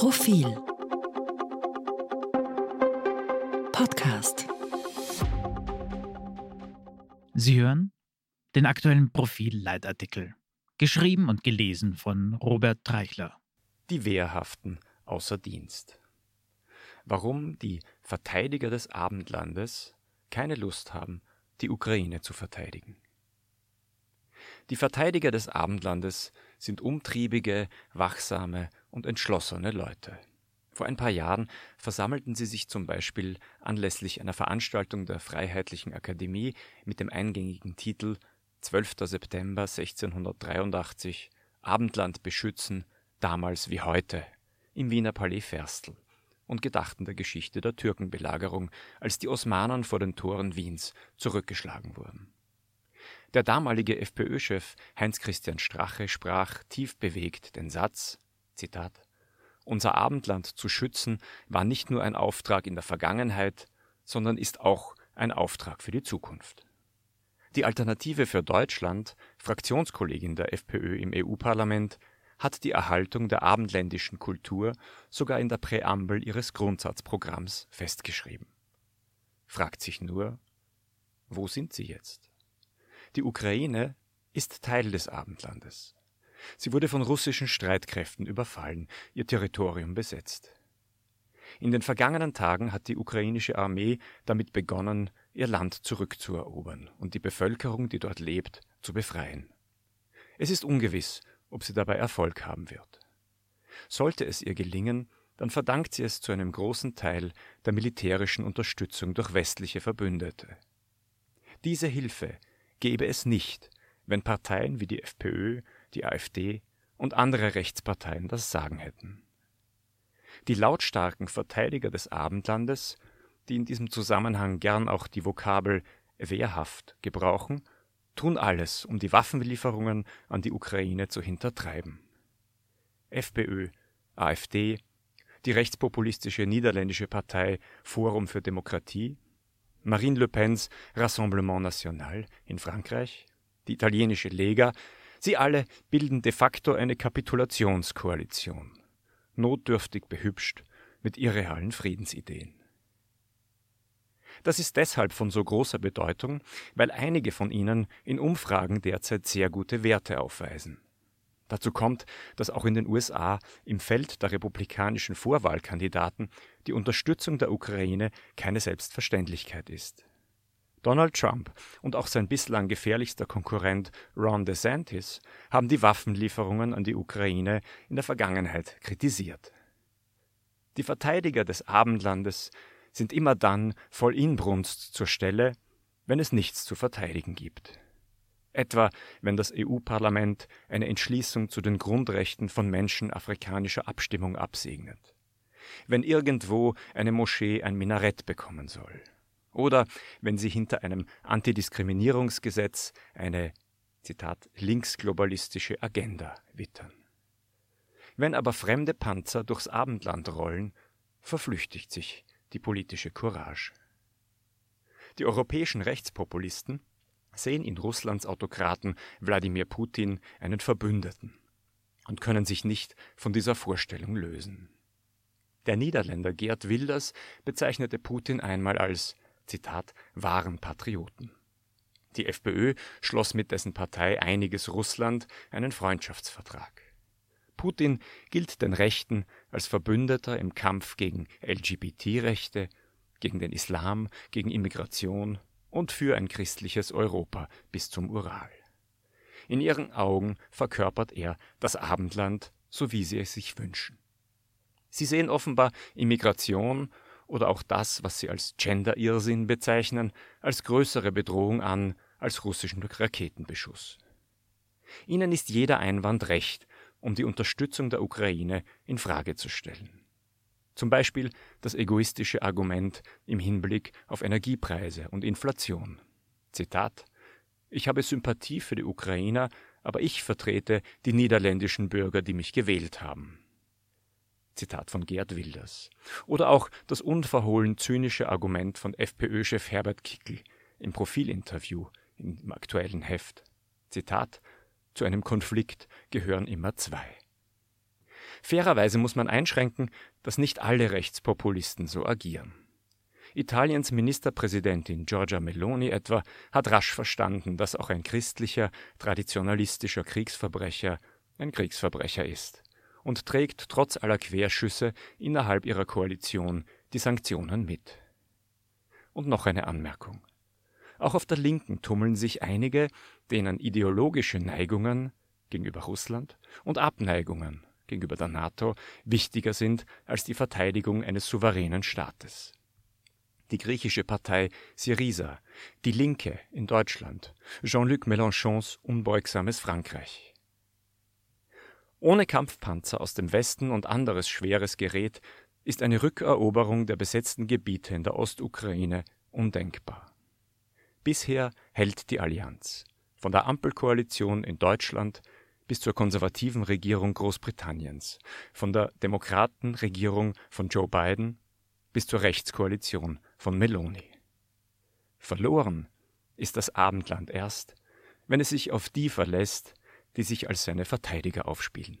Profil Podcast Sie hören den aktuellen Profil-Leitartikel, geschrieben und gelesen von Robert Treichler. Die Wehrhaften außer Dienst. Warum die Verteidiger des Abendlandes keine Lust haben, die Ukraine zu verteidigen. Die Verteidiger des Abendlandes sind umtriebige, wachsame und entschlossene Leute. Vor ein paar Jahren versammelten sie sich zum Beispiel anlässlich einer Veranstaltung der Freiheitlichen Akademie mit dem eingängigen Titel 12. September 1683 Abendland beschützen, damals wie heute, im Wiener Palais Ferstel und gedachten der Geschichte der Türkenbelagerung, als die Osmanen vor den Toren Wiens zurückgeschlagen wurden. Der damalige FPÖ-Chef Heinz-Christian Strache sprach tief bewegt den Satz, Zitat, unser Abendland zu schützen war nicht nur ein Auftrag in der Vergangenheit, sondern ist auch ein Auftrag für die Zukunft. Die Alternative für Deutschland, Fraktionskollegin der FPÖ im EU-Parlament, hat die Erhaltung der abendländischen Kultur sogar in der Präambel ihres Grundsatzprogramms festgeschrieben. Fragt sich nur, wo sind sie jetzt? Die Ukraine ist Teil des Abendlandes. Sie wurde von russischen Streitkräften überfallen, ihr Territorium besetzt. In den vergangenen Tagen hat die ukrainische Armee damit begonnen, ihr Land zurückzuerobern und die Bevölkerung, die dort lebt, zu befreien. Es ist ungewiss, ob sie dabei Erfolg haben wird. Sollte es ihr gelingen, dann verdankt sie es zu einem großen Teil der militärischen Unterstützung durch westliche Verbündete. Diese Hilfe gäbe es nicht, wenn Parteien wie die FPÖ, die AfD und andere Rechtsparteien das Sagen hätten. Die lautstarken Verteidiger des Abendlandes, die in diesem Zusammenhang gern auch die Vokabel wehrhaft gebrauchen, tun alles, um die Waffenlieferungen an die Ukraine zu hintertreiben. FPÖ, AfD, die rechtspopulistische niederländische Partei Forum für Demokratie Marine Le Pens Rassemblement National in Frankreich, die italienische Lega, sie alle bilden de facto eine Kapitulationskoalition, notdürftig behübscht mit irrealen Friedensideen. Das ist deshalb von so großer Bedeutung, weil einige von ihnen in Umfragen derzeit sehr gute Werte aufweisen. Dazu kommt, dass auch in den USA im Feld der republikanischen Vorwahlkandidaten die Unterstützung der Ukraine keine Selbstverständlichkeit ist. Donald Trump und auch sein bislang gefährlichster Konkurrent Ron DeSantis haben die Waffenlieferungen an die Ukraine in der Vergangenheit kritisiert. Die Verteidiger des Abendlandes sind immer dann voll Inbrunst zur Stelle, wenn es nichts zu verteidigen gibt etwa wenn das EU-Parlament eine Entschließung zu den Grundrechten von Menschen afrikanischer Abstimmung absegnet, wenn irgendwo eine Moschee ein Minarett bekommen soll, oder wenn sie hinter einem Antidiskriminierungsgesetz eine Zitat linksglobalistische Agenda wittern. Wenn aber fremde Panzer durchs Abendland rollen, verflüchtigt sich die politische Courage. Die europäischen Rechtspopulisten sehen in Russlands Autokraten Wladimir Putin einen Verbündeten und können sich nicht von dieser Vorstellung lösen. Der Niederländer Geert Wilders bezeichnete Putin einmal als Zitat wahren Patrioten. Die FPÖ schloss mit dessen Partei Einiges Russland einen Freundschaftsvertrag. Putin gilt den Rechten als Verbündeter im Kampf gegen LGBT-Rechte, gegen den Islam, gegen Immigration und für ein christliches Europa bis zum Ural. In ihren Augen verkörpert er das Abendland, so wie sie es sich wünschen. Sie sehen offenbar Immigration oder auch das, was sie als Gender-Irrsinn bezeichnen, als größere Bedrohung an als russischen Raketenbeschuss. Ihnen ist jeder Einwand recht, um die Unterstützung der Ukraine in Frage zu stellen. Zum Beispiel das egoistische Argument im Hinblick auf Energiepreise und Inflation. Zitat Ich habe Sympathie für die Ukrainer, aber ich vertrete die niederländischen Bürger, die mich gewählt haben. Zitat von Gerd Wilders. Oder auch das unverhohlen zynische Argument von FPÖ-Chef Herbert Kickl im Profilinterview im aktuellen Heft. Zitat Zu einem Konflikt gehören immer zwei. Fairerweise muss man einschränken, dass nicht alle Rechtspopulisten so agieren. Italiens Ministerpräsidentin Giorgia Meloni etwa hat rasch verstanden, dass auch ein christlicher, traditionalistischer Kriegsverbrecher ein Kriegsverbrecher ist und trägt trotz aller Querschüsse innerhalb ihrer Koalition die Sanktionen mit. Und noch eine Anmerkung. Auch auf der Linken tummeln sich einige, denen ideologische Neigungen gegenüber Russland und Abneigungen gegenüber der NATO wichtiger sind als die Verteidigung eines souveränen Staates. Die griechische Partei Syriza, die Linke in Deutschland, Jean-Luc Mélenchons unbeugsames Frankreich. Ohne Kampfpanzer aus dem Westen und anderes schweres Gerät ist eine Rückeroberung der besetzten Gebiete in der Ostukraine undenkbar. Bisher hält die Allianz, von der Ampelkoalition in Deutschland bis zur konservativen Regierung Großbritanniens, von der Demokratenregierung von Joe Biden bis zur Rechtskoalition von Meloni. Verloren ist das Abendland erst, wenn es sich auf die verlässt, die sich als seine Verteidiger aufspielen.